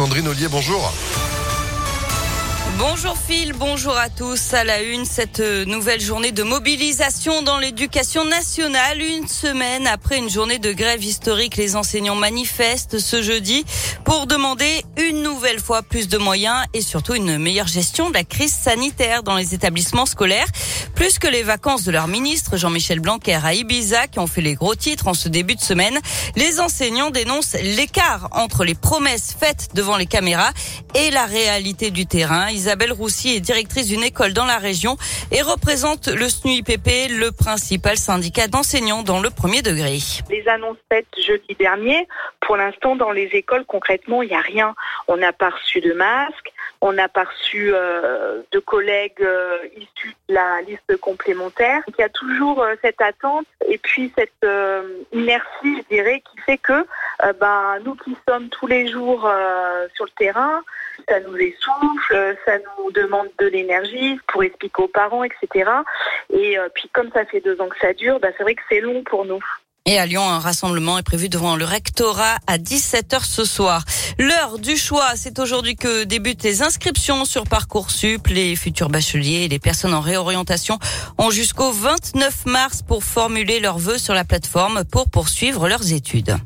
Sandrine Ollier, bonjour. Bonjour Phil, bonjour à tous. À la une, cette nouvelle journée de mobilisation dans l'éducation nationale. Une semaine après une journée de grève historique, les enseignants manifestent ce jeudi pour demander une nouvelle fois plus de moyens et surtout une meilleure gestion de la crise sanitaire dans les établissements scolaires. Plus que les vacances de leur ministre Jean-Michel Blanquer à Ibiza qui ont fait les gros titres en ce début de semaine, les enseignants dénoncent l'écart entre les promesses faites devant les caméras et la réalité du terrain. Isabelle Roussy est directrice d'une école dans la région et représente le SNUIPP, le principal syndicat d'enseignants dans le premier degré. Les annonces faites jeudi dernier, pour l'instant dans les écoles concrètement il n'y a rien. On n'a pas reçu de masques, on n'a pas reçu euh, de collègues euh, issus de la liste complémentaire. Il y a toujours euh, cette attente et puis cette euh, inertie, je dirais, qui fait que ben, nous qui sommes tous les jours sur le terrain, ça nous essouffle, ça nous demande de l'énergie pour expliquer aux parents, etc. Et puis comme ça fait deux ans que ça dure, ben, c'est vrai que c'est long pour nous. Et à Lyon, un rassemblement est prévu devant le rectorat à 17h ce soir. L'heure du choix, c'est aujourd'hui que débutent les inscriptions sur Parcoursup. Les futurs bacheliers et les personnes en réorientation ont jusqu'au 29 mars pour formuler leurs vœux sur la plateforme pour poursuivre leurs études.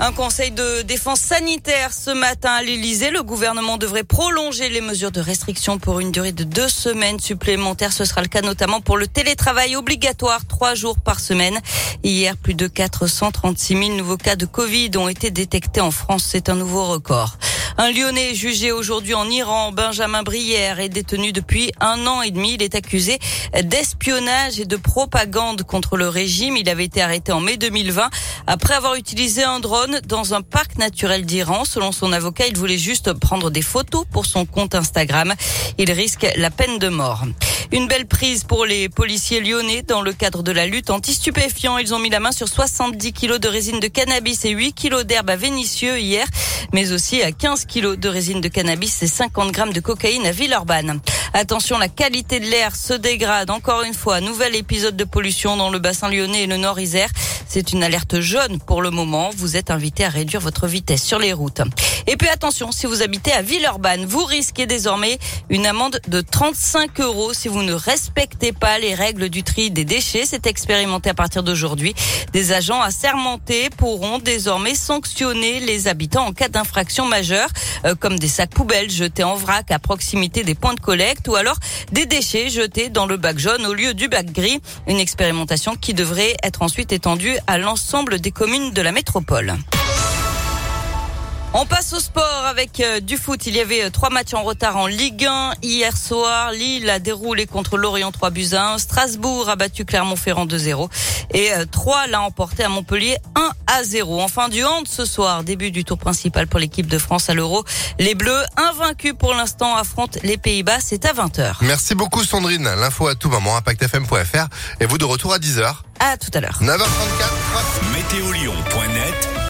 Un conseil de défense sanitaire ce matin à l'Elysée. Le gouvernement devrait prolonger les mesures de restriction pour une durée de deux semaines supplémentaires. Ce sera le cas notamment pour le télétravail obligatoire, trois jours par semaine. Hier, plus de 436 000 nouveaux cas de Covid ont été détectés en France. C'est un nouveau record. Un Lyonnais jugé aujourd'hui en Iran, Benjamin Brière, est détenu depuis un an et demi. Il est accusé d'espionnage et de propagande contre le régime. Il avait été arrêté en mai 2020 après avoir utilisé un drone dans un parc naturel d'Iran. Selon son avocat, il voulait juste prendre des photos pour son compte Instagram. Il risque la peine de mort. Une belle prise pour les policiers lyonnais dans le cadre de la lutte anti-stupéfiants. Ils ont mis la main sur 70 kilos de résine de cannabis et 8 kilos d'herbe à Vénissieux hier, mais aussi à 15 kilos de résine de cannabis et 50 grammes de cocaïne à Villeurbanne. Attention, la qualité de l'air se dégrade encore une fois. Nouvel épisode de pollution dans le bassin lyonnais et le nord Isère. C'est une alerte jaune pour le moment. Vous êtes invité à réduire votre vitesse sur les routes. Et puis attention, si vous habitez à Villeurbanne, vous risquez désormais une amende de 35 euros si vous ne respectez pas les règles du tri des déchets. C'est expérimenté à partir d'aujourd'hui. Des agents assermentés pourront désormais sanctionner les habitants en cas d'infraction majeure, euh, comme des sacs poubelles jetés en vrac à proximité des points de collecte ou alors des déchets jetés dans le bac jaune au lieu du bac gris. Une expérimentation qui devrait être ensuite étendue à l'ensemble des communes de la métropole. On passe au sport avec euh, du foot. Il y avait euh, trois matchs en retard en Ligue 1 hier soir. Lille a déroulé contre Lorient 3 buts 1. Strasbourg a battu Clermont-Ferrand 2-0. Et 3 euh, l'a emporté à Montpellier 1 à 0. Enfin du hand ce soir, début du tour principal pour l'équipe de France à l'Euro. Les Bleus, invaincus pour l'instant, affrontent les Pays-Bas. C'est à 20h. Merci beaucoup Sandrine. L'info à tout moment, impactfm.fr. Et vous de retour à 10h. À tout à l'heure. 9h34. Météolion.net